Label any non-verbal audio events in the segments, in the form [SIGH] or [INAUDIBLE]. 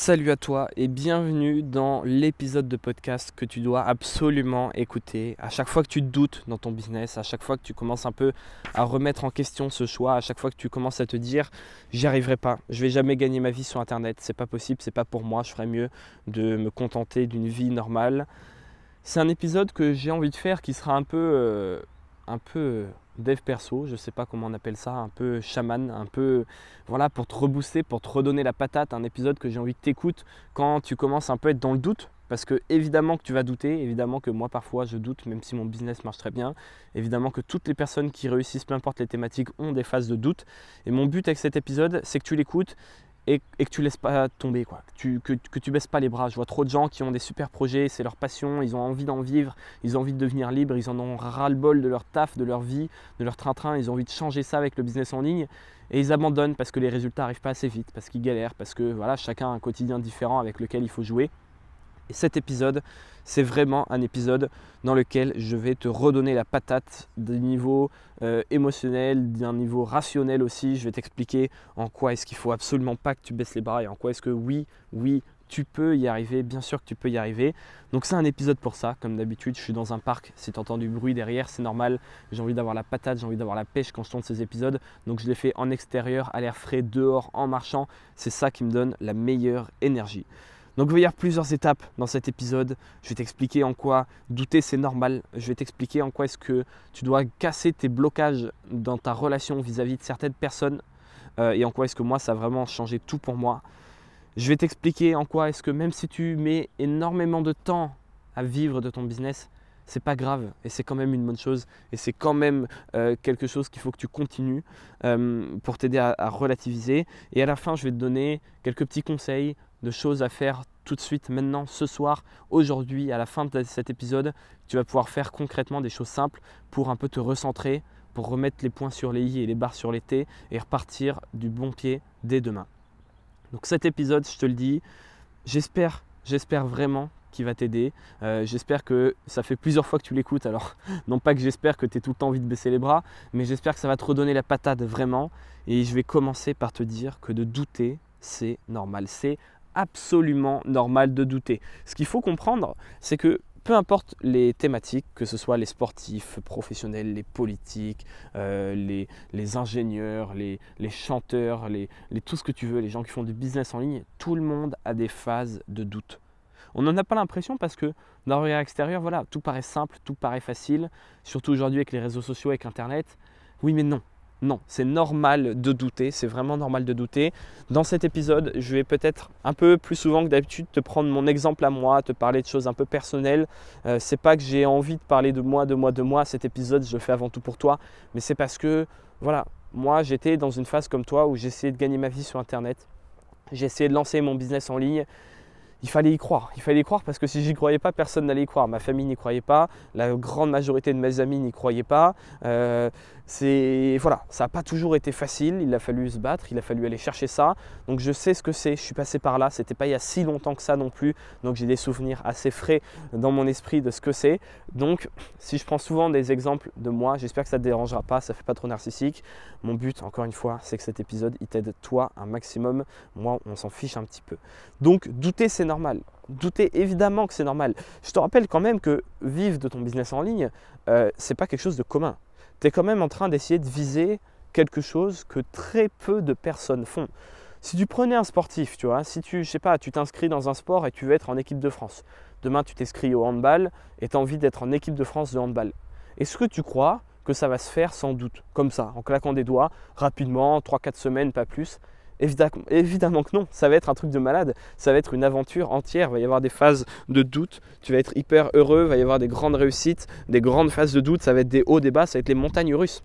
Salut à toi et bienvenue dans l'épisode de podcast que tu dois absolument écouter. À chaque fois que tu te doutes dans ton business, à chaque fois que tu commences un peu à remettre en question ce choix, à chaque fois que tu commences à te dire j'y arriverai pas, je vais jamais gagner ma vie sur internet, c'est pas possible, c'est pas pour moi, je ferais mieux de me contenter d'une vie normale. C'est un épisode que j'ai envie de faire qui sera un peu euh, un peu dev perso, je sais pas comment on appelle ça, un peu chaman, un peu voilà pour te rebooster, pour te redonner la patate, un épisode que j'ai envie que tu écoutes quand tu commences un peu à être dans le doute. Parce que évidemment que tu vas douter, évidemment que moi parfois je doute, même si mon business marche très bien. Évidemment que toutes les personnes qui réussissent, peu importe les thématiques, ont des phases de doute. Et mon but avec cet épisode, c'est que tu l'écoutes et, que tu laisses pas tomber, quoi. Que tu, que, baisses pas les bras. Je vois trop de gens qui ont des super projets, c'est leur passion, ils ont envie d'en vivre, ils ont envie de devenir libres, ils en ont ras-le-bol de leur taf, de leur vie, de leur train-train, ils ont envie de changer ça avec le business en ligne et ils abandonnent parce que les résultats n'arrivent pas assez vite, parce qu'ils galèrent, parce que voilà, chacun a un quotidien différent avec lequel il faut jouer. Et cet épisode, c'est vraiment un épisode dans lequel je vais te redonner la patate d'un niveau euh, émotionnel, d'un niveau rationnel aussi. Je vais t'expliquer en quoi est-ce qu'il faut absolument pas que tu baisses les bras et en quoi est-ce que oui, oui, tu peux y arriver, bien sûr que tu peux y arriver. Donc c'est un épisode pour ça, comme d'habitude, je suis dans un parc, si tu entends du bruit derrière, c'est normal, j'ai envie d'avoir la patate, j'ai envie d'avoir la pêche quand je tourne ces épisodes, donc je les fais en extérieur, à l'air frais, dehors, en marchant, c'est ça qui me donne la meilleure énergie. Donc il va y avoir plusieurs étapes dans cet épisode. Je vais t'expliquer en quoi douter c'est normal. Je vais t'expliquer en quoi est-ce que tu dois casser tes blocages dans ta relation vis-à-vis de certaines personnes euh, et en quoi est-ce que moi ça a vraiment changé tout pour moi. Je vais t'expliquer en quoi est-ce que même si tu mets énormément de temps à vivre de ton business, c'est pas grave et c'est quand même une bonne chose et c'est quand même euh, quelque chose qu'il faut que tu continues euh, pour t'aider à, à, relativiser. Et à la fin, je vais te donner quelques petits conseils de choses à faire tout de suite, maintenant, ce soir, aujourd'hui, à la fin de cet épisode. Tu vas pouvoir faire concrètement des choses simples pour un peu te recentrer, pour remettre les points sur les i et les barres sur les t et repartir du bon pied dès demain. Donc cet épisode, je te le dis, j'espère, j'espère vraiment qu'il va t'aider. Euh, j'espère que ça fait plusieurs fois que tu l'écoutes. Alors, [LAUGHS] non pas que j'espère que tu aies tout le temps envie de baisser les bras, mais j'espère que ça va te redonner la patate vraiment. Et je vais commencer par te dire que de douter, c'est normal. C'est absolument normal de douter. Ce qu'il faut comprendre, c'est que peu importe les thématiques, que ce soit les sportifs professionnels, les politiques, euh, les, les, ingénieurs, les, les chanteurs, les, tout ce que tu veux, les gens qui font du business en ligne, tout le monde a des phases de doute. On n'en a pas l'impression parce que d'un regard extérieur, voilà, tout paraît simple, tout paraît facile, surtout aujourd'hui avec les réseaux sociaux, avec Internet. Oui, mais non, non, c'est normal de douter, c'est vraiment normal de douter. Dans cet épisode, je vais peut-être un peu plus souvent que d'habitude te prendre mon exemple à moi, te parler de choses un peu personnelles. Euh, c'est pas que j'ai envie de parler de moi, de moi, de moi. Cet épisode, je le fais avant tout pour toi, mais c'est parce que, voilà, moi j'étais dans une phase comme toi où j'essayais de gagner ma vie sur Internet. J'ai essayé de lancer mon business en ligne il fallait y croire. Il fallait y croire parce que si j'y croyais pas, personne n'allait y croire. Ma famille n'y croyait pas, la grande majorité de mes amis n'y croyaient pas. Euh, c'est voilà, ça n'a pas toujours été facile. Il a fallu se battre, il a fallu aller chercher ça. Donc je sais ce que c'est. Je suis passé par là. C'était pas il y a si longtemps que ça non plus. Donc j'ai des souvenirs assez frais dans mon esprit de ce que c'est. Donc si je prends souvent des exemples de moi, j'espère que ça ne te dérangera pas. Ça fait pas trop narcissique. Mon but, encore une fois, c'est que cet épisode il t'aide toi un maximum. Moi, on s'en fiche un petit peu. Donc douter, c'est normal. Douter, évidemment que c'est normal. Je te rappelle quand même que vivre de ton business en ligne, euh, c'est pas quelque chose de commun tu es quand même en train d'essayer de viser quelque chose que très peu de personnes font. Si tu prenais un sportif, tu vois, si tu, je sais pas, tu t'inscris dans un sport et tu veux être en équipe de France. Demain, tu t'inscris au handball et tu as envie d'être en équipe de France de handball. Est-ce que tu crois que ça va se faire sans doute, comme ça, en claquant des doigts, rapidement, 3-4 semaines, pas plus? Évidemment, que non, ça va être un truc de malade, ça va être une aventure entière, il va y avoir des phases de doute, tu vas être hyper heureux, il va y avoir des grandes réussites, des grandes phases de doute, ça va être des hauts, des bas, ça va être les montagnes russes.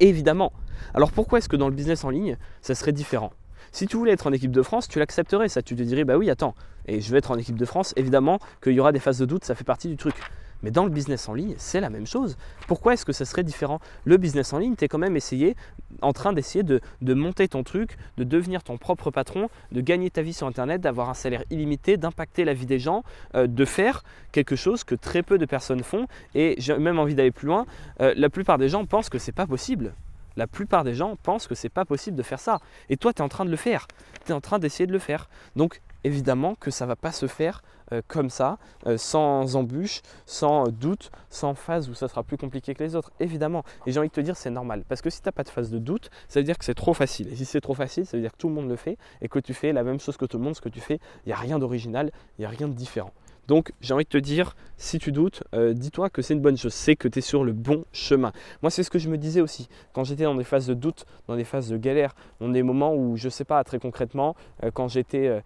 Évidemment. Alors pourquoi est-ce que dans le business en ligne, ça serait différent? Si tu voulais être en équipe de France, tu l'accepterais, ça. Tu te dirais, bah oui, attends, et je vais être en équipe de France, évidemment qu'il y aura des phases de doute, ça fait partie du truc. Mais dans le business en ligne, c'est la même chose. Pourquoi est-ce que ça serait différent? Le business en ligne, tu es quand même essayé, en train d'essayer de, monter ton truc, de devenir ton propre patron, de gagner ta vie sur Internet, d'avoir un salaire illimité, d'impacter la vie des gens, euh, de faire quelque chose que très peu de personnes font. Et j'ai même envie d'aller plus loin. Euh, la plupart des gens pensent que c'est pas possible. La plupart des gens pensent que c'est pas possible de faire ça. Et toi, tu es en train de le faire. Tu es en train d'essayer de le faire. Donc, évidemment que ça ne va pas se faire euh, comme ça, euh, sans embûche, sans doute, sans phase où ça sera plus compliqué que les autres. Évidemment. Et j'ai envie de te dire, c'est normal. Parce que si tu n'as pas de phase de doute, ça veut dire que c'est trop facile. Et si c'est trop facile, ça veut dire que tout le monde le fait et que tu fais la même chose que tout le monde. Ce que tu fais, il n'y a rien d'original, il n'y a rien de différent. Donc j'ai envie de te dire, si tu doutes, euh, dis-toi que c'est une bonne chose, c'est que tu es sur le bon chemin. Moi c'est ce que je me disais aussi, quand j'étais dans des phases de doute, dans des phases de galère, dans des moments où je ne sais pas très concrètement, euh, quand j'étais euh,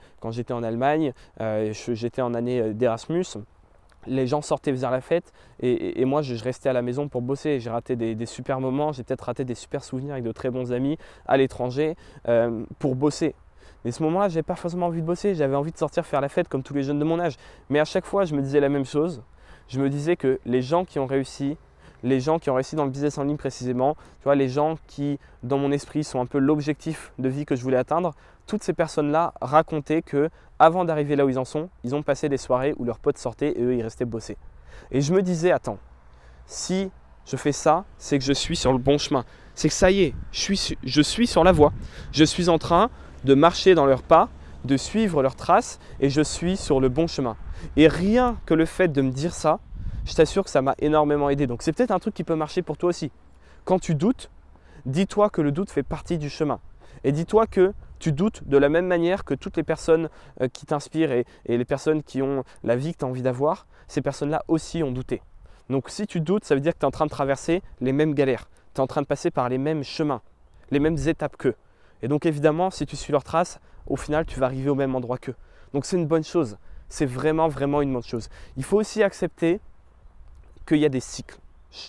en Allemagne, j'étais en année d'Erasmus, les gens sortaient vers la fête et, moi je, restais à la maison pour bosser. J'ai raté des, des, super moments, j'ai peut-être raté des super souvenirs avec de très bons amis à l'étranger pour bosser. Et ce moment-là, je n'avais pas forcément envie de bosser, j'avais envie de sortir faire la fête comme tous les jeunes de mon âge. Mais à chaque fois, je me disais la même chose. Je me disais que les gens qui ont réussi, les gens qui ont réussi dans le business en ligne précisément, tu vois, les gens qui, dans mon esprit, sont un peu l'objectif de vie que je voulais atteindre, toutes ces personnes-là racontaient que avant d'arriver là où ils en sont, ils ont passé des soirées où leurs potes sortaient et eux, ils restaient bosser. Et je me disais, attends, si je fais ça, c'est que je suis sur le bon chemin. C'est que ça y est, je suis sur la voie. Je suis en train de marcher dans leurs pas, de suivre leurs traces et je suis sur le bon chemin. Et rien que le fait de me dire ça, je t'assure que ça m'a énormément aidé. Donc c'est peut-être un truc qui peut marcher pour toi aussi. Quand tu doutes, dis-toi que le doute fait partie du chemin. Et dis-toi que tu doutes de la même manière que toutes les personnes euh, qui t'inspirent et, les personnes qui ont la vie que tu as envie d'avoir, ces personnes-là aussi ont douté. Donc si tu doutes, ça veut dire que tu es en train de traverser les mêmes galères, tu es en train de passer par les mêmes chemins, les mêmes étapes qu'eux. Et donc évidemment, si tu suis leurs traces, au final, tu vas arriver au même endroit qu'eux. Donc c'est une bonne chose. C'est vraiment, vraiment une bonne chose. Il faut aussi accepter qu'il y a des cycles.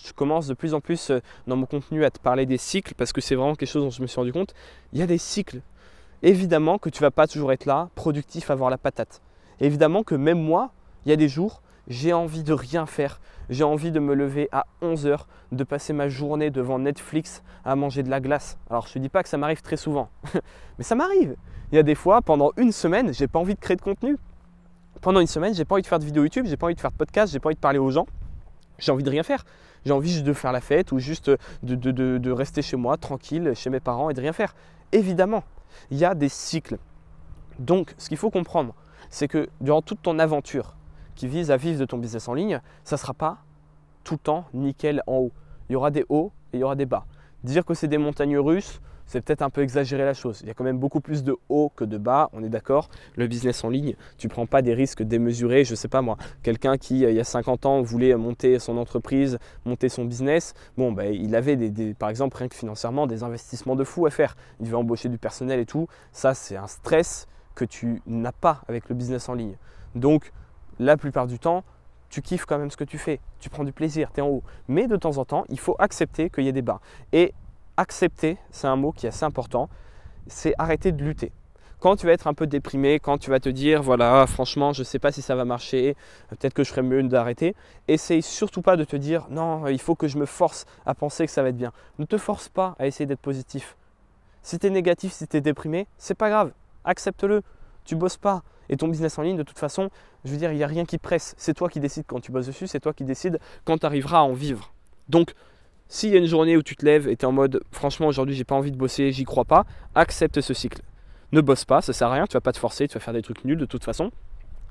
Je commence de plus en plus euh, dans mon contenu à te parler des cycles parce que c'est vraiment quelque chose dont je me suis rendu compte. Il y a des cycles. Évidemment que tu vas pas toujours être là, productif, avoir la patate. Évidemment que même moi, il y a des jours j'ai envie de rien faire. J'ai envie de me lever à 11h, de passer ma journée devant Netflix à manger de la glace. Alors je ne te dis pas que ça m'arrive très souvent, [LAUGHS] mais ça m'arrive. Il y a des fois, pendant une semaine, j'ai pas envie de créer de contenu. Pendant une semaine, j'ai pas envie de faire de vidéos YouTube, j'ai pas envie de faire de podcast, j'ai pas envie de parler aux gens. J'ai envie de rien faire. J'ai envie juste de faire la fête ou juste de rester chez moi, tranquille, chez mes parents et de rien faire. Évidemment, il y a des cycles. Donc, ce qu'il faut comprendre, c'est que durant toute ton aventure, qui vise à vivre de ton business en ligne, ça ne sera pas tout le temps nickel en haut. Il y aura des hauts et il y aura des bas. Dire que c'est des montagnes russes, c'est peut-être un peu exagérer la chose. Il y a quand même beaucoup plus de hauts que de bas, on est d'accord. Le business en ligne, tu ne prends pas des risques démesurés. Je ne sais pas moi, quelqu'un qui, il y a 50 ans, voulait monter son entreprise, monter son business, bon, ben, il avait, des, par exemple, rien que financièrement, des investissements de fou à faire. Il devait embaucher du personnel et tout. Ça, c'est un stress que tu n'as pas avec le business en ligne. Donc, la plupart du temps, tu kiffes quand même ce que tu fais, tu prends du plaisir, tu es en haut. Mais de temps en temps, il faut accepter qu'il y ait des bas. Et accepter, c'est un mot qui est assez important, c'est arrêter de lutter. Quand tu vas être un peu déprimé, quand tu vas te dire, voilà, franchement, je ne sais pas si ça va marcher, peut-être que je ferais mieux d'arrêter, essaye surtout pas de te dire, non, il faut que je me force à penser que ça va être bien. Ne te force pas à essayer d'être positif. Si tu es négatif, si tu es déprimé, c'est pas grave, accepte-le. Tu bosses pas. Et ton business en ligne, de toute façon, je veux dire, il n'y a rien qui presse. C'est toi qui décides quand tu bosses dessus, c'est toi qui décides quand tu arriveras à en vivre. Donc, s'il y a une journée où tu te lèves et tu es en mode, franchement, aujourd'hui, j'ai pas envie de bosser, j'y crois pas, accepte ce cycle. Ne bosse pas, ça sert à rien, tu vas pas te forcer, tu vas faire des trucs nuls de toute façon.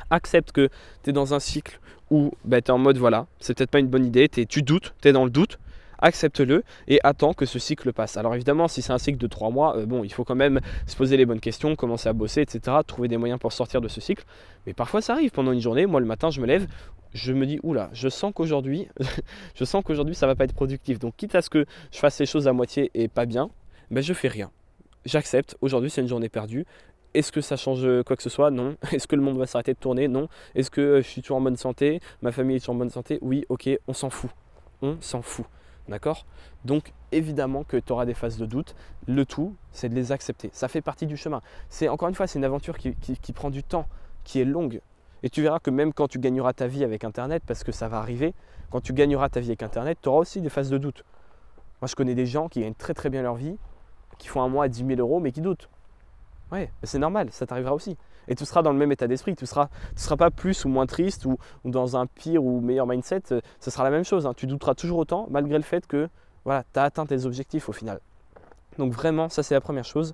Accepte que tu es dans un cycle où bah, tu es en mode, voilà, c'est peut-être pas une bonne idée, tu doutes, tu es dans le doute, accepte-le et attends que ce cycle passe. Alors évidemment, si c'est un cycle de 3 mois, euh, bon, il faut quand même se poser les bonnes questions, commencer à bosser, etc., trouver des moyens pour sortir de ce cycle. Mais parfois ça arrive pendant une journée, moi le matin je me lève, je me dis, oula, je sens qu'aujourd'hui, [LAUGHS] je sens qu'aujourd'hui va pas être productif. Donc quitte à ce que je fasse les choses à moitié et pas bien, ben je fais rien. J'accepte, aujourd'hui c'est une journée perdue, est-ce que ça change quoi que ce soit? Non. [LAUGHS] Est-ce que le monde va s'arrêter de tourner? Non. Est-ce que je suis toujours en bonne santé? Ma famille est toujours en bonne santé? Oui, ok, on s'en fout. On s'en fout. D'accord? Donc évidemment que tu auras des phases de doute. Le tout, c'est de les accepter. Ça fait partie du chemin. C'est encore une fois, c'est une aventure qui, prend du temps, qui est longue. Et tu verras que même quand tu gagneras ta vie avec Internet, parce que ça va arriver, quand tu gagneras ta vie avec Internet, tu auras aussi des phases de doute. Moi, je connais des gens qui gagnent très très bien leur vie, qui font un mois à 10 000 euros, mais qui doutent. Ouais, c'est normal, ça t'arrivera aussi. Et tu seras dans le même état d'esprit. Tu ne seras, pas plus ou moins triste ou, dans un pire ou meilleur mindset. Euh, ce sera la même chose. Hein. Tu douteras toujours autant malgré le fait que voilà, tu as atteint tes objectifs au final. Donc vraiment, ça c'est la première chose.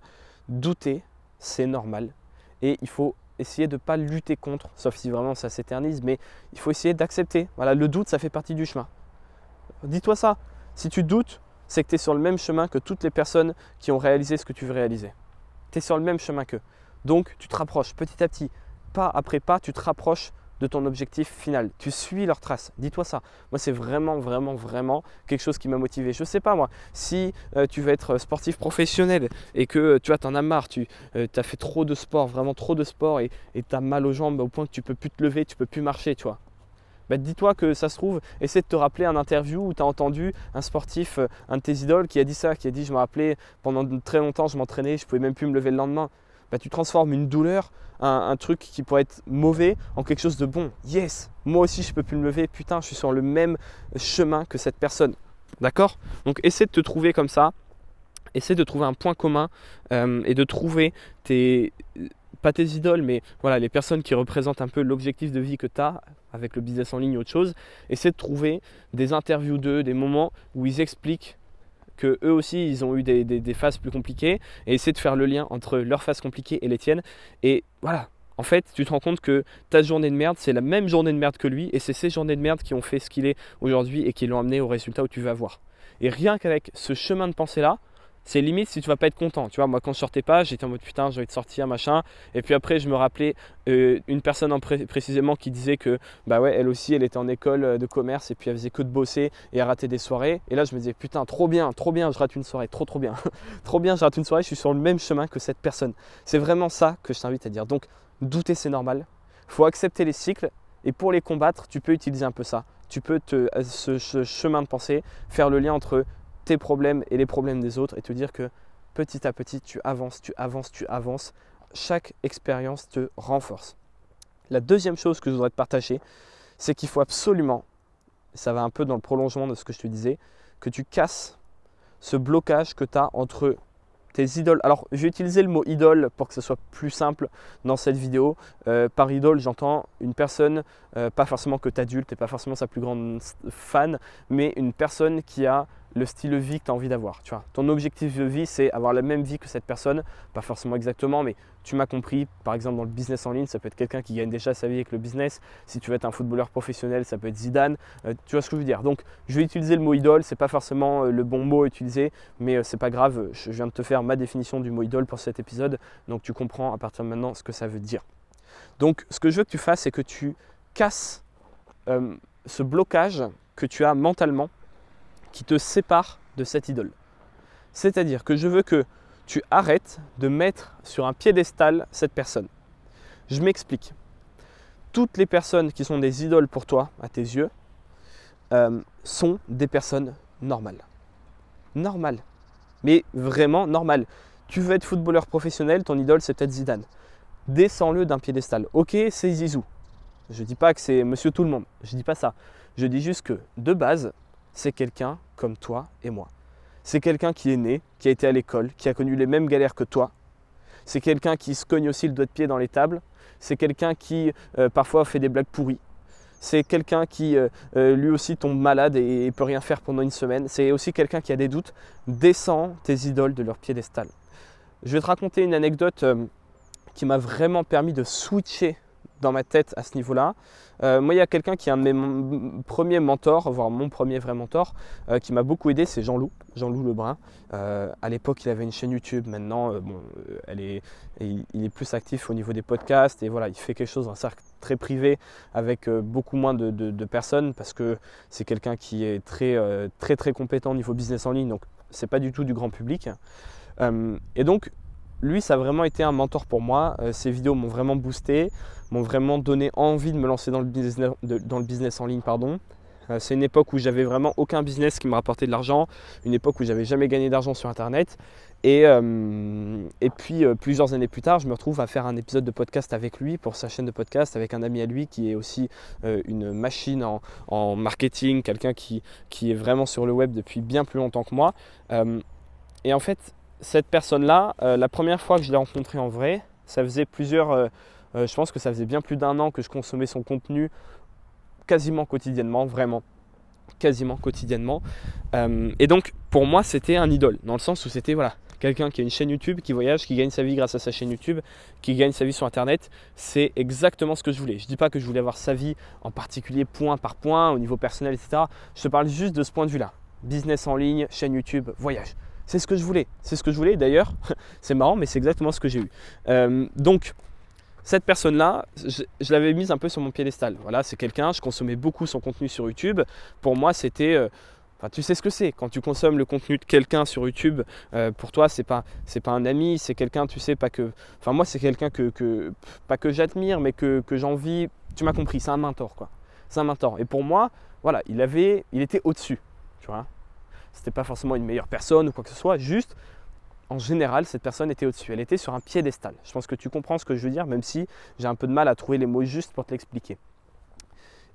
Douter, c'est normal. Et il faut essayer de ne pas lutter contre, sauf si vraiment ça s'éternise, mais il faut essayer d'accepter. Voilà, le doute, ça fait partie du chemin. Dis-toi ça. Si tu doutes, c'est que tu es sur le même chemin que toutes les personnes qui ont réalisé ce que tu veux réaliser. Tu es sur le même chemin qu'eux. Donc, tu te rapproches petit à petit, pas après pas, tu te rapproches de ton objectif final. Tu suis leurs traces. Dis-toi ça. Moi, c'est vraiment, vraiment, vraiment quelque chose qui m'a motivé. Je ne sais pas, moi, si euh, tu veux être sportif professionnel et que euh, tu vois, en as marre, tu euh, as fait trop de sport, vraiment trop de sport et tu as mal aux jambes au point que tu peux plus te lever, tu peux plus marcher. Bah, dis-toi que ça se trouve, essaie de te rappeler un interview où tu as entendu un sportif, un de tes idoles, qui a dit ça, qui a dit Je me rappelais pendant très longtemps, je m'entraînais, je pouvais même plus me lever le lendemain. Bah, tu transformes une douleur, un, truc qui pourrait être mauvais, en quelque chose de bon. Yes, moi aussi je peux plus me lever, putain, je suis sur le même chemin que cette personne. D'accord? Donc essaie de te trouver comme ça, essaie de trouver un point commun euh, et de trouver tes, pas tes idoles, mais voilà, les personnes qui représentent un peu l'objectif de vie que tu as avec le business en ligne ou autre chose. Essaie de trouver des interviews d'eux, des moments où ils expliquent eux aussi ils ont eu des, phases plus compliquées et essayer de faire le lien entre leurs phases compliquées et les tiennes. Et voilà, en fait, tu te rends compte que ta journée de merde, c'est la même journée de merde que lui et c'est ces journées de merde qui ont fait ce qu'il est aujourd'hui et qui l'ont amené au résultat où tu vas voir. Et rien qu'avec ce chemin de pensée là, c'est limite si tu vas pas être content. Tu vois, moi quand je sortais pas, j'étais en mode putain, j'ai envie de sortir, machin. Et puis après, je me rappelais euh, une personne en précisément qui disait que bah ouais, elle aussi, elle était en école euh, de commerce et puis elle faisait que de bosser et elle ratait des soirées. Et là, je me disais putain, trop bien, trop bien, je rate une soirée, trop trop bien, [LAUGHS] trop bien, je rate une soirée, je suis sur le même chemin que cette personne. C'est vraiment ça que je t'invite à dire. Donc, douter, c'est normal. Faut accepter les cycles et pour les combattre, tu peux utiliser un peu ça. Tu peux euh, ce chemin de pensée, faire le lien entre problèmes et les problèmes des autres et te dire que petit à petit, tu avances, tu avances, tu avances. Chaque expérience te renforce. La deuxième chose que je voudrais te partager, c'est qu'il faut absolument, ça va un peu dans le prolongement de ce que je te disais, que tu casses ce blocage que tu as entre tes idoles. Alors, j'ai utilisé le mot idole pour que ce soit plus simple dans cette vidéo. Euh, par idole, j'entends une personne, euh, pas forcément que tu adulte et pas forcément sa plus grande fan, mais une personne qui a le style de vie que tu as envie d'avoir. Tu vois. Ton objectif de vie, c'est avoir la même vie que cette personne, pas forcément exactement, mais tu m'as compris. Par exemple, dans le business en ligne, ça peut être quelqu'un qui gagne déjà sa vie avec le business. Si tu veux être un footballeur professionnel, ça peut être Zidane. Euh, tu vois ce que je veux dire. Donc, je vais utiliser le mot idole. C'est pas forcément euh, le bon mot à utiliser, mais euh, c'est pas grave. Je viens de te faire ma définition du mot idole pour cet épisode, donc tu comprends à partir de maintenant ce que ça veut dire. Donc, ce que je veux que tu fasses, c'est que tu casses ce blocage que tu as mentalement qui te sépare de cette idole. C'est-à-dire que je veux que tu arrêtes de mettre sur un piédestal cette personne. Je m'explique. Toutes les personnes qui sont des idoles pour toi, à tes yeux, euh, sont des personnes normales. Normales. Mais vraiment normales. Tu veux être footballeur professionnel, ton idole c'est peut-être Zidane. Descends-le d'un piédestal. Ok, c'est Zizou. Je ne dis pas que c'est monsieur tout le monde. Je ne dis pas ça. Je dis juste que de base, c'est quelqu'un comme toi et moi. C'est quelqu'un qui est né, qui a été à l'école, qui a connu les mêmes galères que toi. C'est quelqu'un qui se cogne aussi le doigt de pied dans les tables. C'est quelqu'un qui euh, parfois fait des blagues pourries. C'est quelqu'un qui euh, euh, lui aussi tombe malade et, ne peut rien faire pendant une semaine. C'est aussi quelqu'un qui a des doutes. Descends tes idoles de leur piédestal. Je vais te raconter une anecdote qui m'a vraiment permis de switcher dans ma tête à ce niveau-là. Euh, moi, il y a quelqu'un qui est un de mes premiers mentors, voire mon premier vrai mentor, euh, qui m'a beaucoup aidé, c'est Jean-Loup, Jean-Loup Lebrun. Euh, à l'époque, il avait une chaîne YouTube. Maintenant, bon, elle est, il, est plus actif au niveau des podcasts et voilà, il fait quelque chose dans un cercle très privé avec beaucoup moins de, de personnes parce que c'est quelqu'un qui est très, très, très compétent au niveau business en ligne. Donc, c'est pas du tout du grand public. et donc, lui, ça a vraiment été un mentor pour moi. ses vidéos m'ont vraiment boosté m'ont vraiment donné envie de me lancer dans le business, en ligne. Pardon. Euh, c'est une époque où j'avais vraiment aucun business qui me rapportait de l'argent, une époque où j'avais jamais gagné d'argent sur Internet. Et, euh, puis euh, plusieurs années plus tard, je me retrouve à faire un épisode de podcast avec lui pour sa chaîne de podcast, avec un ami à lui qui est aussi une machine en, marketing, quelqu'un qui, qui, est vraiment sur le web depuis bien plus longtemps que moi. et en fait, cette personne-là, la première fois que je l'ai rencontré en vrai, ça faisait plusieurs euh, je pense que ça faisait bien plus d'un an que je consommais son contenu quasiment quotidiennement, vraiment quasiment quotidiennement. Euh, et donc pour moi c'était un idole, dans le sens où c'était voilà, quelqu'un qui a une chaîne YouTube, qui voyage, qui gagne sa vie grâce à sa chaîne YouTube, qui gagne sa vie sur Internet. C'est exactement ce que je voulais. Je ne dis pas que je voulais avoir sa vie en particulier point par point, au niveau personnel, etc. Je te parle juste de ce point de vue-là. Business en ligne, chaîne YouTube, voyage. C'est ce que je voulais. C'est ce que je voulais. D'ailleurs, [LAUGHS] c'est marrant, mais c'est exactement ce que j'ai eu. Euh, donc, cette personne-là, je, l'avais mise un peu sur mon piédestal. Voilà, c'est quelqu'un, je consommais beaucoup son contenu sur YouTube. Pour moi, c'était. Euh, tu sais ce que c'est. Quand tu consommes le contenu de quelqu'un sur YouTube, euh, pour toi, c'est pas, pas un ami, c'est quelqu'un, tu sais, pas que. Enfin, moi, c'est quelqu'un que, pas que j'admire, mais que, j'envie. Tu m'as compris, c'est un mentor, quoi. C'est un mentor. Et pour moi, voilà, il avait, il était au-dessus, tu vois. C'était pas forcément une meilleure personne ou quoi que ce soit, juste en général, cette personne était au-dessus. Elle était sur un piédestal. Je pense que tu comprends ce que je veux dire, même si j'ai un peu de mal à trouver les mots justes pour te l'expliquer.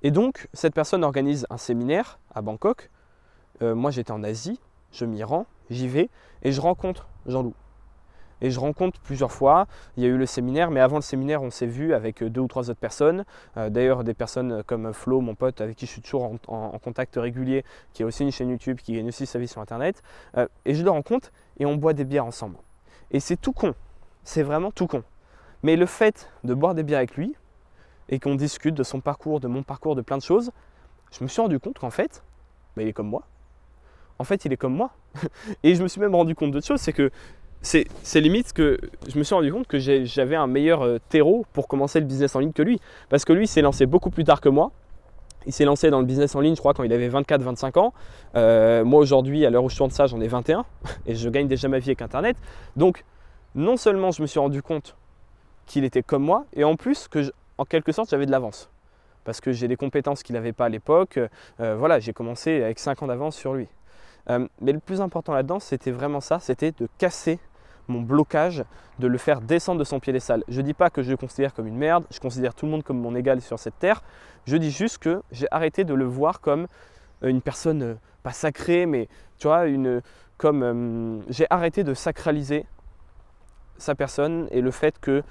Et donc, cette personne organise un séminaire à Bangkok. Euh, moi, j'étais en Asie, je m'y rends, j'y vais et je rencontre Jean-Loup et je rencontre plusieurs fois. Il y a eu le séminaire, mais avant le séminaire, on s'est vu avec deux ou trois autres personnes. Euh, d'ailleurs, des personnes comme Flo, mon pote, avec qui je suis toujours en, contact régulier, qui a aussi une chaîne YouTube, qui gagne aussi sa vie sur Internet. Euh, et je le rencontre et on boit des bières ensemble. Et c'est tout con. C'est vraiment tout con. Mais le fait de boire des bières avec lui et qu'on discute de son parcours, de mon parcours, de plein de choses, je me suis rendu compte qu'en fait, bah, il est comme moi. En fait, il est comme moi. [LAUGHS] et je me suis même rendu compte d'autre chose, c'est que c'est limite que je me suis rendu compte que j'avais un meilleur euh, terreau pour commencer le business en ligne que lui. Parce que lui s'est lancé beaucoup plus tard que moi. Il s'est lancé dans le business en ligne, je crois, quand il avait 24-25 ans. Euh, moi, aujourd'hui, à l'heure où je tourne ça, j'en ai 21 [LAUGHS] et je gagne déjà ma vie avec Internet. Donc, non seulement je me suis rendu compte qu'il était comme moi, et en plus que, en quelque sorte, j'avais de l'avance. Parce que j'ai des compétences qu'il n'avait pas à l'époque. Euh, voilà, j'ai commencé avec 5 ans d'avance sur lui. mais le plus important là-dedans, c'était vraiment ça, c'était de casser mon blocage de le faire descendre de son piédestal. Je ne dis pas que je le considère comme une merde, je considère tout le monde comme mon égal sur cette terre. Je dis juste que j'ai arrêté de le voir comme euh, une personne euh, pas sacrée, mais tu vois, une, comme euh, j'ai arrêté de sacraliser sa personne et le fait que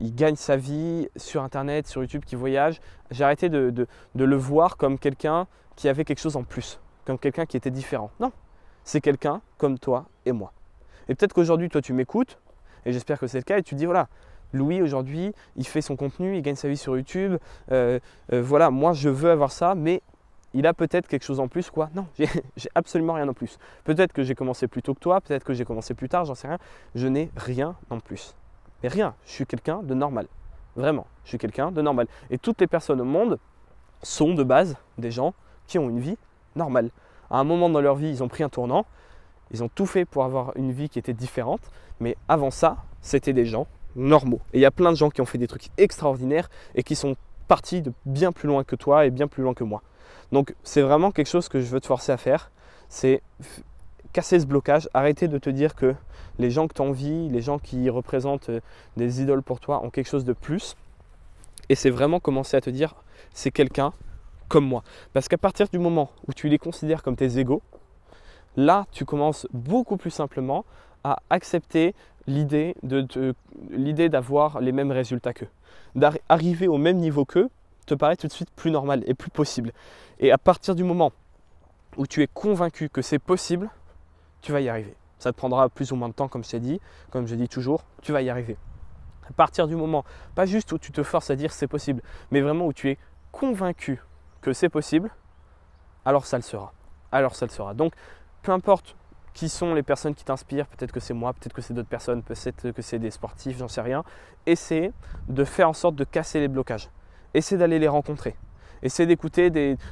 il gagne sa vie sur Internet, sur YouTube, qui voyage. J'ai arrêté de, de le voir comme quelqu'un qui avait quelque chose en plus, comme quelqu'un qui était différent. Non, c'est quelqu'un comme toi et moi. Et peut-être qu'aujourd'hui, toi, tu m'écoutes, et j'espère que c'est le cas, et tu te dis, voilà, Louis, aujourd'hui, il fait son contenu, il gagne sa vie sur YouTube, euh, euh, voilà, moi, je veux avoir ça, mais il a peut-être quelque chose en plus, quoi. Non, [LAUGHS] j'ai absolument rien en plus. Peut-être que j'ai commencé plus tôt que toi, peut-être que j'ai commencé plus tard, j'en sais rien. Je n'ai rien en plus. Mais rien, je suis quelqu'un de normal. Vraiment, je suis quelqu'un de normal. Et toutes les personnes au monde sont de base des gens qui ont une vie normale. À un moment dans leur vie, ils ont pris un tournant, ils ont tout fait pour avoir une vie qui était différente, mais avant ça, c'était des gens normaux. Et il y a plein de gens qui ont fait des trucs extraordinaires et qui sont partis de bien plus loin que toi et bien plus loin que moi. Donc c'est vraiment quelque chose que je veux te forcer à faire, c'est casser ce blocage, arrêter de te dire que les gens que tu envies, les gens qui représentent euh, des idoles pour toi ont quelque chose de plus. Et c'est vraiment commencer à te dire, c'est quelqu'un comme moi. Parce qu'à partir du moment où tu les considères comme tes égaux, Là, tu commences beaucoup plus simplement à accepter l'idée d'avoir les mêmes résultats qu'eux. D'arriver au même niveau qu'eux te paraît tout de suite plus normal et plus possible. Et à partir du moment où tu es convaincu que c'est possible, tu vas y arriver. Ça te prendra plus ou moins de temps, comme je dit, comme je dis toujours, tu vas y arriver. À partir du moment, pas juste où tu te forces à dire c'est possible, mais vraiment où tu es convaincu que c'est possible, alors ça le sera. Alors ça le sera. Donc peu importe qui sont les personnes qui t'inspirent, peut-être que c'est moi, peut-être que c'est d'autres personnes, peut-être que c'est des sportifs, j'en sais rien. Essaie de faire en sorte de casser les blocages. Essaie d'aller les rencontrer. Essaie d'écouter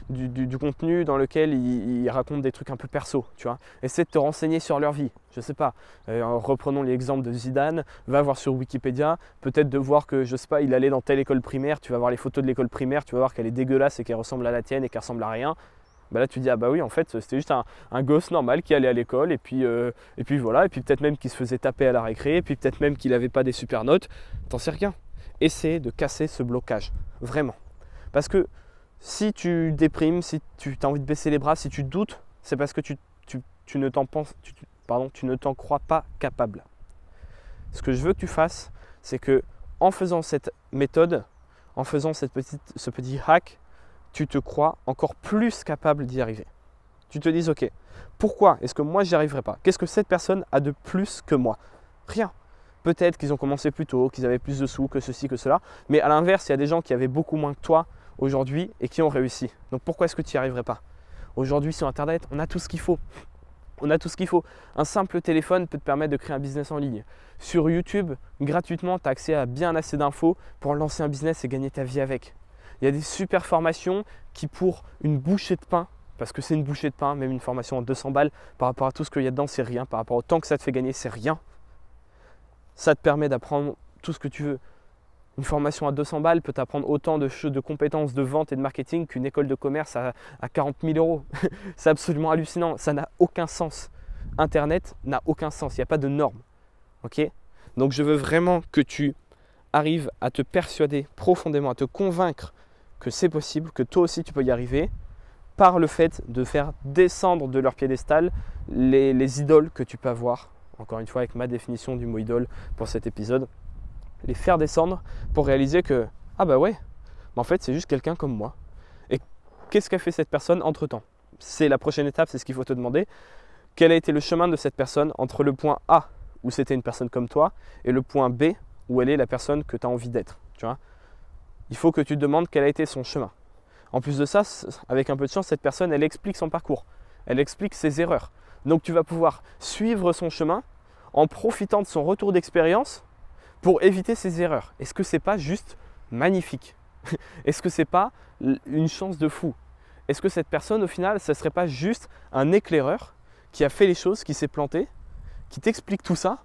du, contenu dans lequel ils, racontent des trucs un peu perso, tu vois. Essaie de te renseigner sur leur vie. Je sais pas. Euh, reprenons l'exemple de Zidane. Va voir sur Wikipédia. Peut-être de voir que, je sais pas, il allait dans telle école primaire. Tu vas voir les photos de l'école primaire. Tu vas voir qu'elle est dégueulasse et qu'elle ressemble à la tienne et qu'elle ressemble à rien. Bah là tu dis ah bah oui en fait c'était juste un, gosse normal qui allait à l'école et puis euh, et puis voilà et puis peut-être même qu'il se faisait taper à la récré et puis peut-être même qu'il n'avait pas des super notes. T'en sais rien. Essaie de casser ce blocage vraiment. Parce que si tu déprimes si tu as envie de baisser les bras si tu doutes c'est parce que tu, tu, ne t'en penses pardon tu ne t'en crois pas capable. Ce que je veux que tu fasses c'est que en faisant cette méthode en faisant cette petite, ce petit hack tu te crois encore plus capable d'y arriver. tu te dises, ok, pourquoi est-ce que moi j'y arriverai pas? Qu'est-ce que cette personne a de plus que moi? Rien. Peut-être qu'ils ont commencé plus tôt, qu'ils avaient plus de sous, que ceci, que cela. Mais à l'inverse, il y a des gens qui avaient beaucoup moins que toi aujourd'hui et qui ont réussi. Donc pourquoi est-ce que tu n'y arriverais pas? Aujourd'hui sur Internet, on a tout ce qu'il faut. On a tout ce qu'il faut. Un simple téléphone peut te permettre de créer un business en ligne. Sur YouTube, gratuitement, tu as accès à bien assez d'infos pour lancer un business et gagner ta vie avec. Il y a des super formations qui, pour une bouchée de pain, parce que c'est une bouchée de pain, même une formation en 200 balles, par rapport à tout ce qu'il y a dedans, c'est rien. Par rapport au temps que ça te fait gagner, c'est rien. Ça te permet d'apprendre tout ce que tu veux. Une formation à 200 balles peut t'apprendre autant de, de compétences de vente et de marketing qu'une école de commerce à, 40 000 euros. [LAUGHS] c'est absolument hallucinant. Ça n'a aucun sens. Internet n'a aucun sens. Il n'y a pas de normes. Ok? Donc je veux vraiment que tu arrives à te persuader profondément, à te convaincre que c'est possible, que toi aussi tu peux y arriver par le fait de faire descendre de leur piédestal les, les idoles que tu peux avoir. Encore une fois, avec ma définition du mot idole pour cet épisode les faire descendre pour réaliser que, ah bah ouais, en fait c'est juste quelqu'un comme moi. Et qu'est-ce qu'a fait cette personne entre-temps? C'est la prochaine étape, c'est ce qu'il faut te demander. Quel a été le chemin de cette personne entre le point A, où c'était une personne comme toi, et le point B, où elle est la personne que tu as envie d'être Il faut que tu te demandes quel a été son chemin. En plus de ça, avec un peu de chance, cette personne, elle explique son parcours. Elle explique ses erreurs. Donc tu vas pouvoir suivre son chemin en profitant de son retour d'expérience pour éviter ces erreurs. Est-ce que c'est pas juste magnifique? [LAUGHS] Est-ce que c'est pas une chance de fou? Est-ce que cette personne, au final, ce serait pas juste un éclaireur qui a fait les choses, qui s'est planté, qui t'explique tout ça,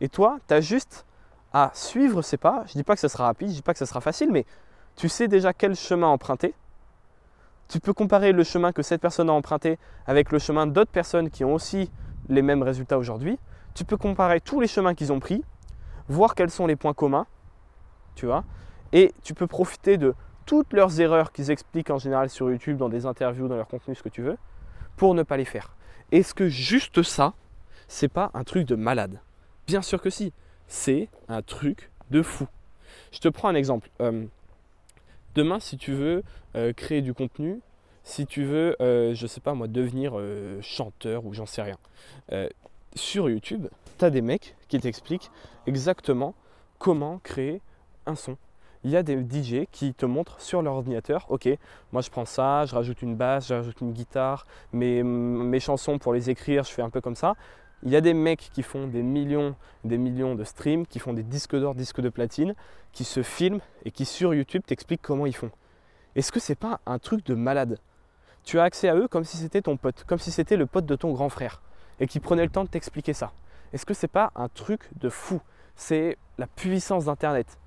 et toi, tu as juste à suivre ses pas? Je dis pas que ça sera rapide, je dis pas que ça sera facile, mais tu sais déjà quel chemin emprunter. Tu peux comparer le chemin que cette personne a emprunté avec le chemin d'autres personnes qui ont aussi les mêmes résultats aujourd'hui. Tu peux comparer tous les chemins qu'ils ont pris voir quels sont les points communs, tu vois, et tu peux profiter de toutes leurs erreurs qu'ils expliquent en général sur YouTube, dans des interviews, dans leur contenu, ce que tu veux, pour ne pas les faire. Est-ce que juste ça, c'est pas un truc de malade? Bien sûr que si, c'est un truc de fou. Je te prends un exemple. Euh, demain, si tu veux euh, créer du contenu, si tu veux, euh, je sais pas moi, devenir chanteur ou j'en sais rien, sur YouTube, tu as des mecs qui t'expliquent exactement comment créer un son. Il y a des DJ qui te montrent sur leur ordinateur, ok, moi je prends ça, je rajoute une basse, je rajoute une guitare, mes chansons pour les écrire, je fais un peu comme ça. Il y a des mecs qui font des millions, des millions de streams, qui font des disques d'or, disques de platine, qui se filment et qui sur YouTube t'expliquent comment ils font. Est-ce que c'est pas un truc de malade? Tu as accès à eux comme si c'était ton pote, comme si c'était le pote de ton grand frère et qui prenait le temps de t'expliquer ça. Est-ce que c'est pas un truc de fou? C'est la puissance d'Internet.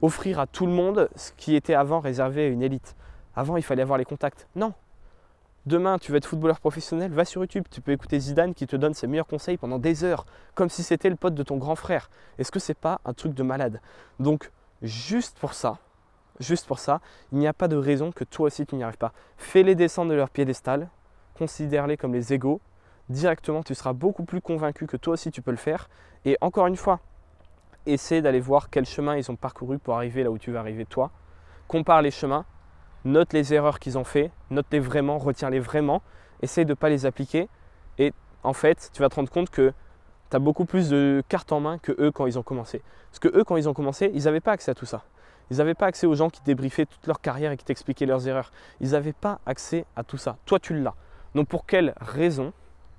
Offrir à tout le monde ce qui était avant réservé à une élite. Avant, il fallait avoir les contacts. Non. Demain, tu veux être footballeur professionnel, va sur YouTube. Tu peux écouter Zidane qui te donne ses meilleurs conseils pendant des heures, comme si c'était le pote de ton grand frère. Est-ce que c'est pas un truc de malade? Donc, juste pour ça, juste pour ça, il n'y a pas de raison que toi aussi tu n'y arrives pas. Fais-les descendre de leur piédestal, considère-les comme les égaux directement, tu seras beaucoup plus convaincu que toi aussi tu peux le faire. Et encore une fois, essaie d'aller voir quel chemin ils ont parcouru pour arriver là où tu vas arriver toi. Compare les chemins, note les erreurs qu'ils ont fait, note-les vraiment, retiens-les vraiment, essaie de ne pas les appliquer. Et en fait, tu vas te rendre compte que tu as beaucoup plus de cartes en main que eux quand ils ont commencé. Parce que eux, quand ils ont commencé, ils n'avaient pas accès à tout ça. Ils n'avaient pas accès aux gens qui débriefaient toute leur carrière et qui t'expliquaient leurs erreurs. Ils n'avaient pas accès à tout ça. Toi, tu l'as. Donc pour quelle raison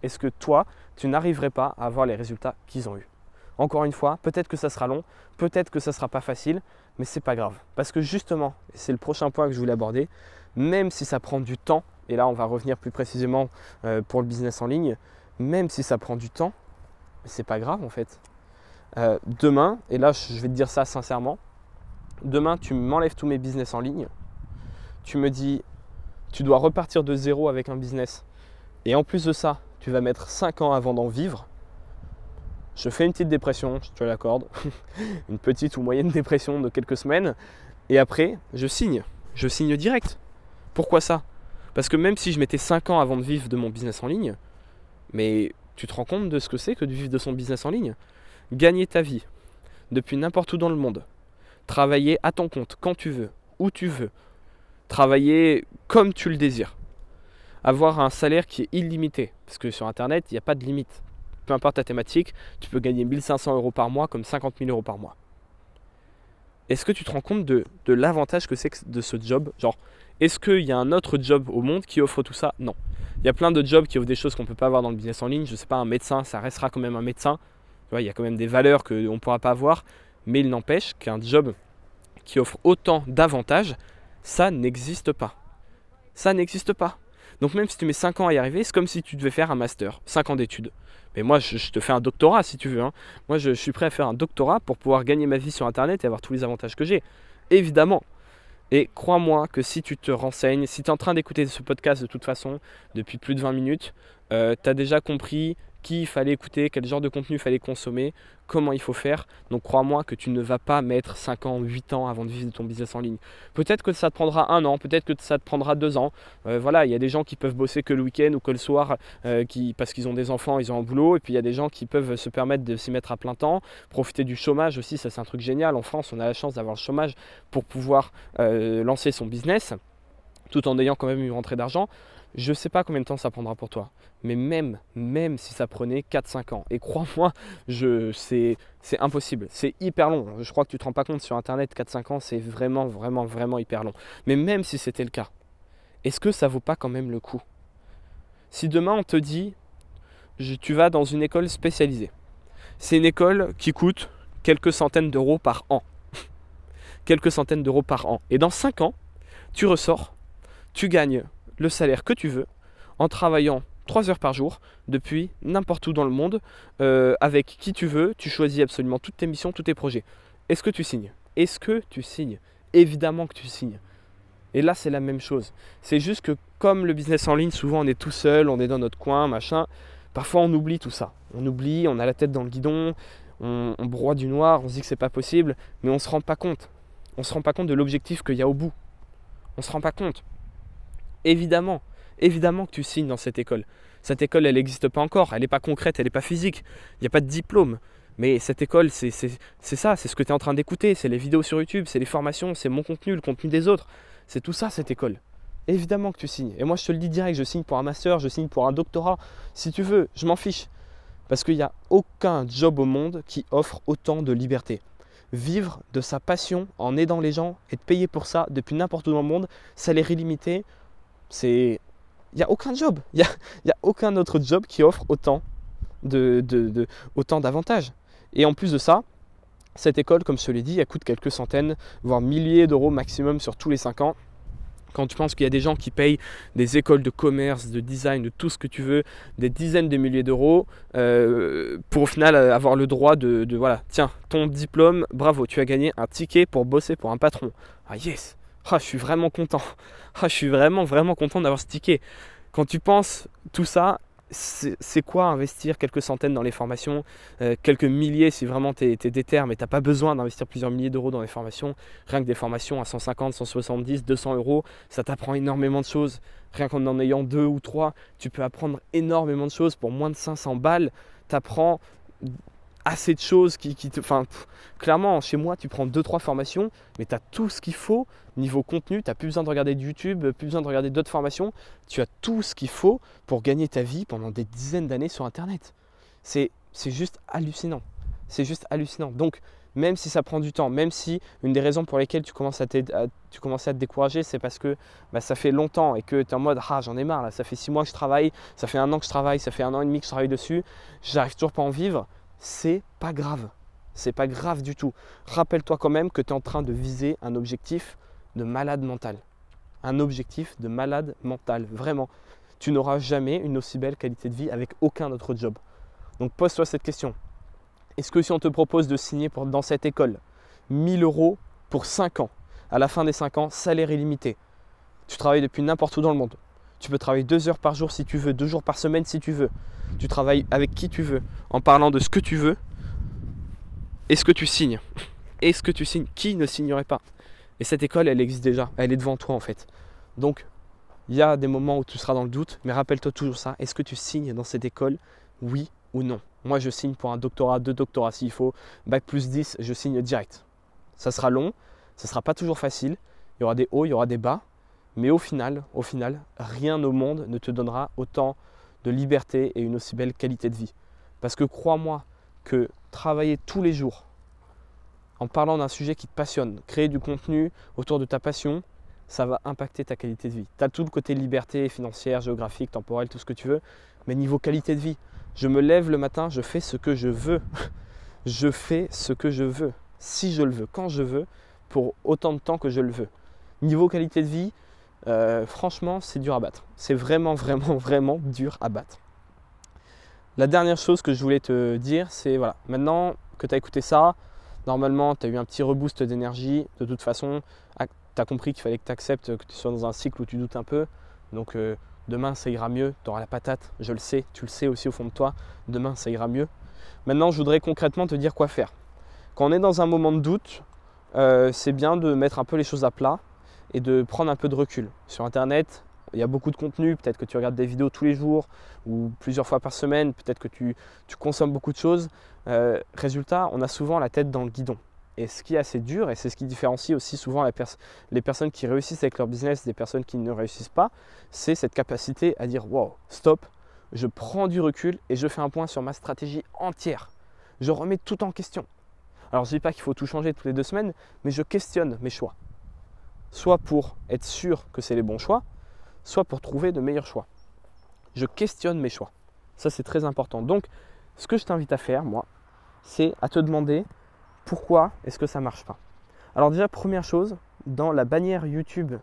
est-ce que toi, tu n'arriverais pas à avoir les résultats qu'ils ont eus? Encore une fois, peut-être que ça sera long, peut-être que ça ne sera pas facile, mais c'est pas grave. Parce que justement, et c'est le prochain point que je voulais aborder, même si ça prend du temps, et là on va revenir plus précisément euh, pour le business en ligne, même si ça prend du temps, c'est pas grave en fait. Euh, demain, et là je vais te dire ça sincèrement, demain tu m'enlèves tous mes business en ligne, tu me dis tu dois repartir de zéro avec un business, et en plus de ça, tu vas mettre 5 ans avant d'en vivre, je fais une petite dépression, je te l'accorde, [LAUGHS] une petite ou moyenne dépression de quelques semaines, et après, je signe, je signe direct. Pourquoi ça? Parce que même si je mettais 5 ans avant de vivre de mon business en ligne, mais tu te rends compte de ce que c'est que de vivre de son business en ligne? Gagner ta vie depuis n'importe où dans le monde, travailler à ton compte quand tu veux, où tu veux, travailler comme tu le désires. Avoir un salaire qui est illimité. Parce que sur Internet, il n'y a pas de limite. Peu importe ta thématique, tu peux gagner 1500 euros par mois comme 50 000 euros par mois. Est-ce que tu te rends compte de, de l'avantage que c'est de ce job? Genre, est-ce qu'il y a un autre job au monde qui offre tout ça? Non. Il y a plein de jobs qui offrent des choses qu'on ne peut pas avoir dans le business en ligne. Je ne sais pas, un médecin, ça restera quand même un médecin. Il y a quand même des valeurs qu'on ne pourra pas avoir. Mais il n'empêche qu'un job qui offre autant d'avantages, ça n'existe pas. Ça n'existe pas. Donc même si tu mets 5 ans à y arriver, c'est comme si tu devais faire un master, 5 ans d'études. Mais moi, je, te fais un doctorat si tu veux. Hein. Moi, je, suis prêt à faire un doctorat pour pouvoir gagner ma vie sur Internet et avoir tous les avantages que j'ai. Évidemment. Et crois-moi que si tu te renseignes, si tu es en train d'écouter ce podcast de toute façon depuis plus de 20 minutes, euh, tu as déjà compris qui il fallait écouter, quel genre de contenu il fallait consommer, comment il faut faire. Donc crois-moi que tu ne vas pas mettre 5 ans, 8 ans avant de vivre ton business en ligne. Peut-être que ça te prendra un an, peut-être que ça te prendra deux ans. Euh, voilà, il y a des gens qui peuvent bosser que le week-end ou que le soir euh, parce qu'ils ont des enfants, ils ont un boulot. Et puis il y a des gens qui peuvent se permettre de s'y mettre à plein temps, profiter du chômage aussi, ça c'est un truc génial. En France, on a la chance d'avoir le chômage pour pouvoir euh, lancer son business tout en ayant quand même une rentrée d'argent. Je ne sais pas combien de temps ça prendra pour toi, mais même, même si ça prenait 4-5 ans, et crois-moi, c'est impossible, c'est hyper long. Je crois que tu ne te rends pas compte sur Internet, 4-5 ans, c'est vraiment, vraiment, vraiment hyper long. Mais même si c'était le cas, est-ce que ça vaut pas quand même le coup? Si demain on te dit, tu vas dans une école spécialisée, c'est une école qui coûte quelques centaines d'euros par an. [LAUGHS] quelques centaines d'euros par an. Et dans 5 ans, tu ressors, tu gagnes le salaire que tu veux en travaillant 3 heures par jour depuis n'importe où dans le monde, euh, avec qui tu veux, tu choisis absolument toutes tes missions, tous tes projets. Est-ce que tu signes? Est-ce que tu signes? Évidemment que tu signes. Et là, c'est la même chose. C'est juste que comme le business en ligne, souvent on est tout seul, on est dans notre coin, machin, parfois on oublie tout ça. On oublie, on a la tête dans le guidon, on, on broie du noir, on se dit que c'est pas possible, mais on se rend pas compte. On se rend pas compte de l'objectif qu'il y a au bout. On se rend pas compte. Évidemment, évidemment que tu signes dans cette école. Cette école, elle n'existe pas encore, elle n'est pas concrète, elle n'est pas physique, il n'y a pas de diplôme. Mais cette école, c'est ça, c'est ce que tu es en train d'écouter, c'est les vidéos sur YouTube, c'est les formations, c'est mon contenu, le contenu des autres. C'est tout ça, cette école. Évidemment que tu signes. Et moi, je te le dis direct, je signe pour un master, je signe pour un doctorat. Si tu veux, je m'en fiche. Parce qu'il n'y a aucun job au monde qui offre autant de liberté. Vivre de sa passion en aidant les gens, être payé pour ça depuis n'importe où dans le monde, salaire illimité, c'est. Il n'y a aucun job. [LAUGHS] Il n'y a, a, aucun autre job qui offre autant de, de, autant d'avantages. Et en plus de ça, cette école, comme je l'ai dit, elle coûte quelques centaines, voire milliers d'euros maximum sur tous les 5 ans. Quand tu penses qu'il y a des gens qui payent des écoles de commerce, de design, de tout ce que tu veux, des dizaines de milliers d'euros, euh, pour au final avoir le droit de, de, voilà, tiens, ton diplôme, bravo, tu as gagné un ticket pour bosser pour un patron. Ah yes, ah, je suis vraiment content. Ah, je suis vraiment, vraiment content d'avoir ce ticket. Quand tu penses tout ça, c'est quoi investir quelques centaines dans les formations, euh, quelques milliers si vraiment tu es, es, mais tu n'as pas besoin d'investir plusieurs milliers d'euros dans les formations? Rien que des formations à 150, 170, 200 euros, ça t'apprend énormément de choses. Rien qu'en en ayant deux ou trois, tu peux apprendre énormément de choses pour moins de 500 balles. Tu assez de choses qui, te. Enfin, clairement, chez moi, tu prends 2-3 formations, mais tu as tout ce qu'il faut niveau contenu. Tu n'as plus besoin de regarder de YouTube, plus besoin de regarder d'autres formations. Tu as tout ce qu'il faut pour gagner ta vie pendant des dizaines d'années sur Internet. C'est juste hallucinant. C'est juste hallucinant. Donc, même si ça prend du temps, même si une des raisons pour lesquelles tu commences à, tu commences à te décourager, c'est parce que bah, ça fait longtemps et que tu es en mode Ah, j'en ai marre, là, ça fait 6 mois que je travaille, ça fait un an que je travaille, ça fait un an et demi que je travaille dessus, j'arrive toujours pas à en vivre c'est pas grave. C'est pas grave du tout. Rappelle-toi quand même que tu es en train de viser un objectif de malade mental. Un objectif de malade mental, vraiment. Tu n'auras jamais une aussi belle qualité de vie avec aucun autre job. Donc pose-toi cette question. Est-ce que si on te propose de signer dans cette école 1000 euros pour 5 ans, à la fin des 5 ans, salaire illimité, tu travailles depuis n'importe où dans le monde, tu peux travailler 2 heures par jour si tu veux, 2 jours par semaine si tu veux, tu travailles avec qui tu veux, en parlant de ce que tu veux, est-ce que tu signes Est-ce que tu signes Qui ne signerait pas? Et cette école, elle existe déjà, elle est devant toi en fait. Donc, il y a des moments où tu seras dans le doute, mais rappelle-toi toujours ça. Est-ce que tu signes dans cette école Oui ou non? Moi, je signe pour un doctorat, deux doctorats s'il faut. Bac plus 10, je signe direct. Ça sera long, ça sera pas toujours facile. Il y aura des hauts, il y aura des bas. Mais au final, au final, rien au monde ne te donnera autant de liberté et une aussi belle qualité de vie. Parce que crois-moi que travailler tous les jours en parlant d'un sujet qui te passionne, créer du contenu autour de ta passion, ça va impacter ta qualité de vie. Tu as tout le côté liberté financière, géographique, temporelle, tout ce que tu veux, mais niveau qualité de vie, je me lève le matin, je fais ce que je veux. [LAUGHS] je fais ce que je veux, si je le veux, quand je veux, pour autant de temps que je le veux. Niveau qualité de vie, euh, franchement, c'est dur à battre. C'est vraiment, vraiment, [LAUGHS] vraiment dur à battre. La dernière chose que je voulais te dire, c'est voilà, maintenant que tu as écouté ça, normalement, tu as eu un petit reboost d'énergie. De toute façon, tu as compris qu'il fallait que tu acceptes que tu sois dans un cycle où tu doutes un peu. Donc, euh, demain, ça ira mieux. Tu auras la patate, je le sais, tu le sais aussi au fond de toi. Demain, ça ira mieux. Maintenant, je voudrais concrètement te dire quoi faire. Quand on est dans un moment de doute, euh, c'est bien de mettre un peu les choses à plat et de prendre un peu de recul. Sur Internet, il y a beaucoup de contenu, peut-être que tu regardes des vidéos tous les jours ou plusieurs fois par semaine, peut-être que tu, consommes beaucoup de choses. Euh, résultat, on a souvent la tête dans le guidon. Et ce qui est assez dur, et c'est ce qui différencie aussi souvent les personnes qui réussissent avec leur business des personnes qui ne réussissent pas, c'est cette capacité à dire wow, stop, je prends du recul et je fais un point sur ma stratégie entière. Je remets tout en question. Alors je ne dis pas qu'il faut tout changer toutes les deux semaines, mais je questionne mes choix soit pour être sûr que c'est les bons choix, soit pour trouver de meilleurs choix. Je questionne mes choix. Ça, c'est très important. Donc, ce que je t'invite à faire, moi, c'est à te demander pourquoi est-ce que ça ne marche pas. Alors déjà, première chose, dans la bannière YouTube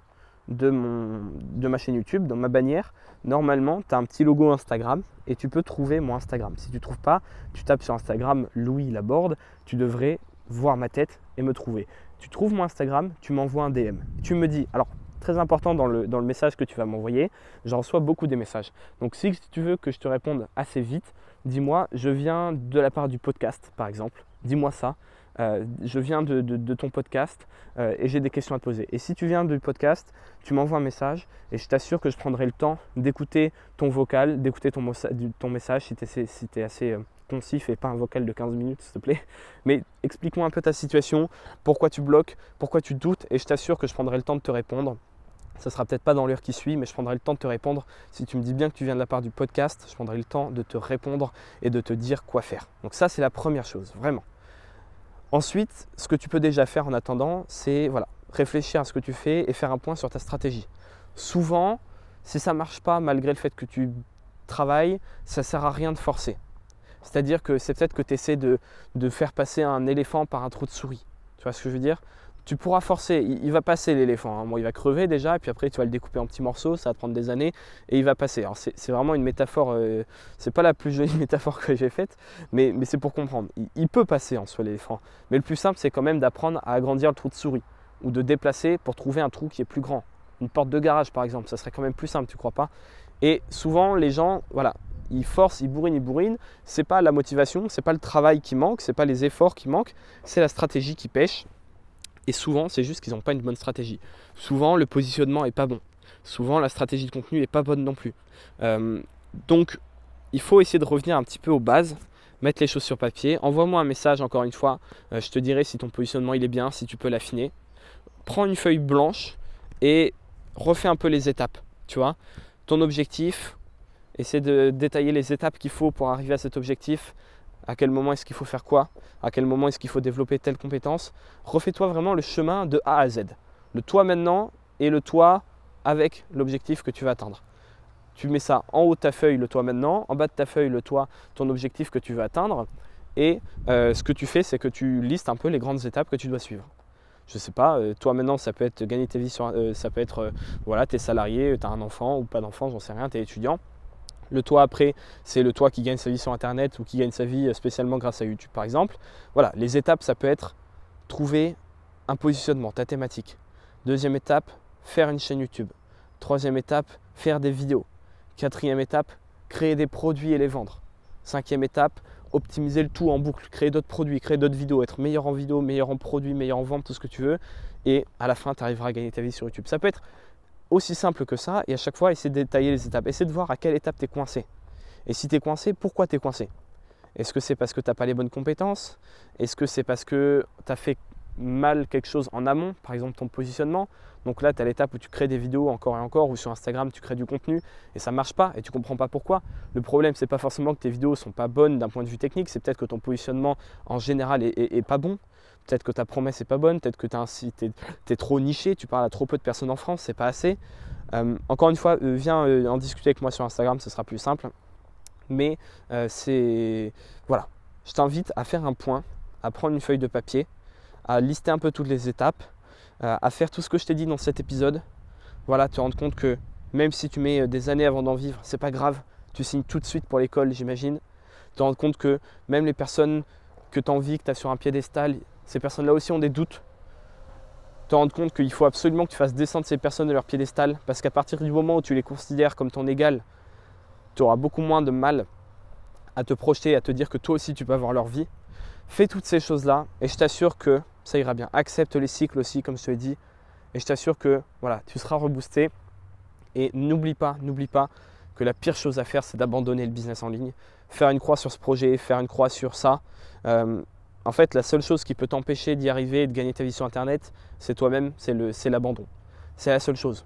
de, de ma chaîne YouTube, dans ma bannière, normalement, tu as un petit logo Instagram et tu peux trouver mon Instagram. Si tu ne trouves pas, tu tapes sur Instagram Louis Laborde, tu devrais voir ma tête et me trouver tu trouves mon Instagram, tu m'envoies un DM. Tu me dis, alors très important dans le, dans le message que tu vas m'envoyer, j'en reçois beaucoup des messages. Donc si tu veux que je te réponde assez vite, dis-moi, je viens de la part du podcast par exemple, dis-moi ça. Euh, je viens de, de, ton podcast euh, et j'ai des questions à te poser. Et si tu viens du podcast, tu m'envoies un message et je t'assure que je prendrai le temps d'écouter ton vocal, d'écouter ton, ton, message si tu es, si assez euh, concif et pas un vocal de 15 minutes, s'il te plaît. [LAUGHS] Mais explique-moi un peu ta situation, pourquoi tu bloques, pourquoi tu doutes, et je t'assure que je prendrai le temps de te répondre. Ça sera peut-être pas dans l'heure qui suit, mais je prendrai le temps de te répondre. Si tu me dis bien que tu viens de la part du podcast, je prendrai le temps de te répondre et de te dire quoi faire. Donc ça, c'est la première chose, vraiment. Ensuite, ce que tu peux déjà faire en attendant, c'est voilà, réfléchir à ce que tu fais et faire un point sur ta stratégie. Souvent, si ça ne marche pas malgré le fait que tu travailles, ça ne sert à rien de forcer. C'est-à-dire que c'est peut-être que tu essaies de, faire passer un éléphant par un trou de souris. Tu vois ce que je veux dire? Tu pourras forcer, il, va passer l'éléphant. Hein. il va crever déjà, et puis après tu vas le découper en petits morceaux, ça va prendre des années, et il va passer. Alors c'est vraiment une métaphore, euh, c'est pas la plus jolie [LAUGHS] métaphore que j'ai faite, mais, c'est pour comprendre. Il, peut passer en soi l'éléphant, mais le plus simple c'est quand même d'apprendre à agrandir le trou de souris, ou de déplacer pour trouver un trou qui est plus grand. Une porte de garage par exemple, ça serait quand même plus simple, tu crois pas? Et souvent les gens, voilà, ils forcent, ils bourrinent, ils bourrinent. C'est pas la motivation, c'est pas le travail qui manque, c'est pas les efforts qui manquent, c'est la stratégie qui pêche. Et souvent, c'est juste qu'ils n'ont pas une bonne stratégie. Souvent, le positionnement est pas bon. Souvent, la stratégie de contenu est pas bonne non plus. Euh, donc, il faut essayer de revenir un petit peu aux bases, mettre les choses sur papier. Envoie-moi un message encore une fois. Euh, je te dirai si ton positionnement il est bien, si tu peux l'affiner. Prends une feuille blanche et refais un peu les étapes. Tu vois, ton objectif, essaie de détailler les étapes qu'il faut pour arriver à cet objectif, à quel moment est-ce qu'il faut faire quoi, à quel moment est-ce qu'il faut développer telle compétence? Refais-toi vraiment le chemin de A à Z. Le toi maintenant et le toi avec l'objectif que tu vas atteindre. Tu mets ça en haut de ta feuille, le toi maintenant, en bas de ta feuille, le toi, ton objectif que tu veux atteindre. Et euh, ce que tu fais, c'est que tu listes un peu les grandes étapes que tu dois suivre. Je ne sais pas, euh, toi maintenant, ça peut être gagner ta vie euh, ça peut être, voilà, tu es salarié, tu as un enfant ou pas d'enfant, j'en sais rien, tu es étudiant. Le toit après, c'est le toit qui gagne sa vie sur Internet ou qui gagne sa vie spécialement grâce à YouTube par exemple. Voilà, les étapes, ça peut être trouver un positionnement, ta thématique. Deuxième étape, faire une chaîne YouTube. Troisième étape, faire des vidéos. Quatrième étape, créer des produits et les vendre. Cinquième étape, optimiser le tout en boucle, créer d'autres produits, créer d'autres vidéos, être meilleur en vidéo, meilleur en produits, meilleur en vente, tout ce que tu veux. Et à la fin, tu arriveras à gagner ta vie sur YouTube. Ça peut être aussi simple que ça et à chaque fois essayer de détailler les étapes. Essayer de voir à quelle étape tu es coincé. Et si tu es coincé, pourquoi tu es coincé? Est-ce que c'est parce que tu n'as pas les bonnes compétences? Est-ce que c'est parce que tu as fait mal quelque chose en amont, par exemple ton positionnement? Donc là, tu as l'étape où tu crées des vidéos encore et encore, ou sur Instagram, tu crées du contenu et ça ne marche pas et tu comprends pas pourquoi. Le problème, c'est pas forcément que tes vidéos sont pas bonnes d'un point de vue technique, c'est peut-être que ton positionnement en général est, pas bon. Peut-être que ta promesse n'est pas bonne, peut-être que tu es, trop niché, tu parles à trop peu de personnes en France, c'est pas assez. Euh, encore une fois, euh, viens euh, en discuter avec moi sur Instagram, ce sera plus simple. Mais c'est. Voilà. Je t'invite à faire un point, à prendre une feuille de papier, à lister un peu toutes les étapes, à faire tout ce que je t'ai dit dans cet épisode. Voilà, te rendre compte que même si tu mets des années avant d'en vivre, c'est pas grave. Tu signes tout de suite pour l'école, j'imagine. Te rendre compte que même les personnes que tu envies, que tu as sur un piédestal, ces personnes-là aussi ont des doutes. Te rendre compte qu'il faut absolument que tu fasses descendre ces personnes de leur piédestal parce qu'à partir du moment où tu les considères comme ton égal, tu auras beaucoup moins de mal à te projeter, à te dire que toi aussi tu peux avoir leur vie. Fais toutes ces choses-là et je t'assure que ça ira bien. Accepte les cycles aussi, comme je te l'ai dit, et je t'assure que voilà, tu seras reboosté. Et n'oublie pas, n'oublie pas que la pire chose à faire, c'est d'abandonner le business en ligne. Faire une croix sur ce projet, faire une croix sur ça. Euh, en fait, la seule chose qui peut t'empêcher d'y arriver et de gagner ta vie sur Internet, c'est toi-même, c'est l'abandon. C'est la seule chose.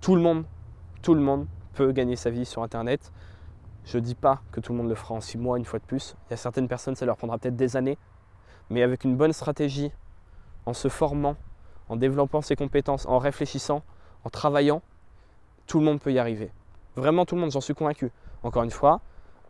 Tout le monde, tout le monde peut gagner sa vie sur Internet. Je ne dis pas que tout le monde le fera en six mois, une fois de plus. Il y a certaines personnes, ça leur prendra peut-être des années. Mais avec une bonne stratégie, en se formant, en développant ses compétences, en réfléchissant, en travaillant, tout le monde peut y arriver. Vraiment tout le monde, j'en suis convaincu. Encore une fois,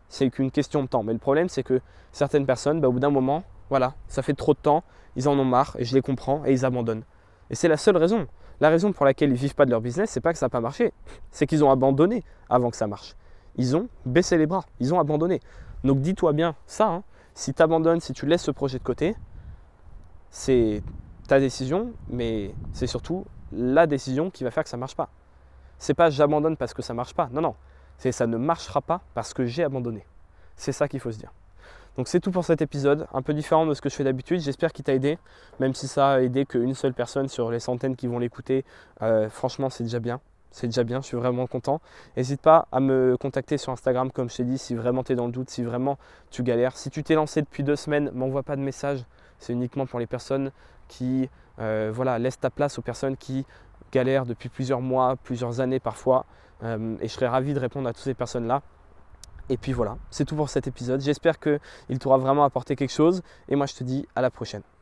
c'est qu'une question de temps. Mais le problème, c'est que certaines personnes, bah, au bout d'un moment, voilà, ça fait trop de temps, ils en ont marre, et je les comprends, et ils abandonnent. Et c'est la seule raison. La raison pour laquelle ils ne vivent pas de leur business, c'est pas que ça n'a pas marché, c'est qu'ils ont abandonné avant que ça marche. Ils ont baissé les bras, ils ont abandonné. Donc dis-toi bien ça, hein. si tu abandonnes, si tu laisses ce projet de côté, c'est ta décision, mais c'est surtout la décision qui va faire que ça ne marche pas. C'est pas j'abandonne parce que ça ne marche pas. Non, non. C'est ça ne marchera pas parce que j'ai abandonné. C'est ça qu'il faut se dire. Donc c'est tout pour cet épisode, un peu différent de ce que je fais d'habitude. J'espère qu'il t'a aidé, même si ça a aidé qu'une seule personne sur les centaines qui vont l'écouter. Euh, franchement, c'est déjà bien. C'est déjà bien, je suis vraiment content. N'hésite pas à me contacter sur Instagram, comme je t'ai dit, si vraiment tu es dans le doute, si vraiment tu galères. Si tu t'es lancé depuis deux semaines, m'envoie pas de message. C'est uniquement pour les personnes qui euh, voilà, laissent ta place aux personnes qui galèrent depuis plusieurs mois, plusieurs années parfois. Euh, et je serais ravi de répondre à toutes ces personnes-là. Et puis voilà, c'est tout pour cet épisode. J'espère qu'il t'aura vraiment apporté quelque chose. Et moi, je te dis à la prochaine.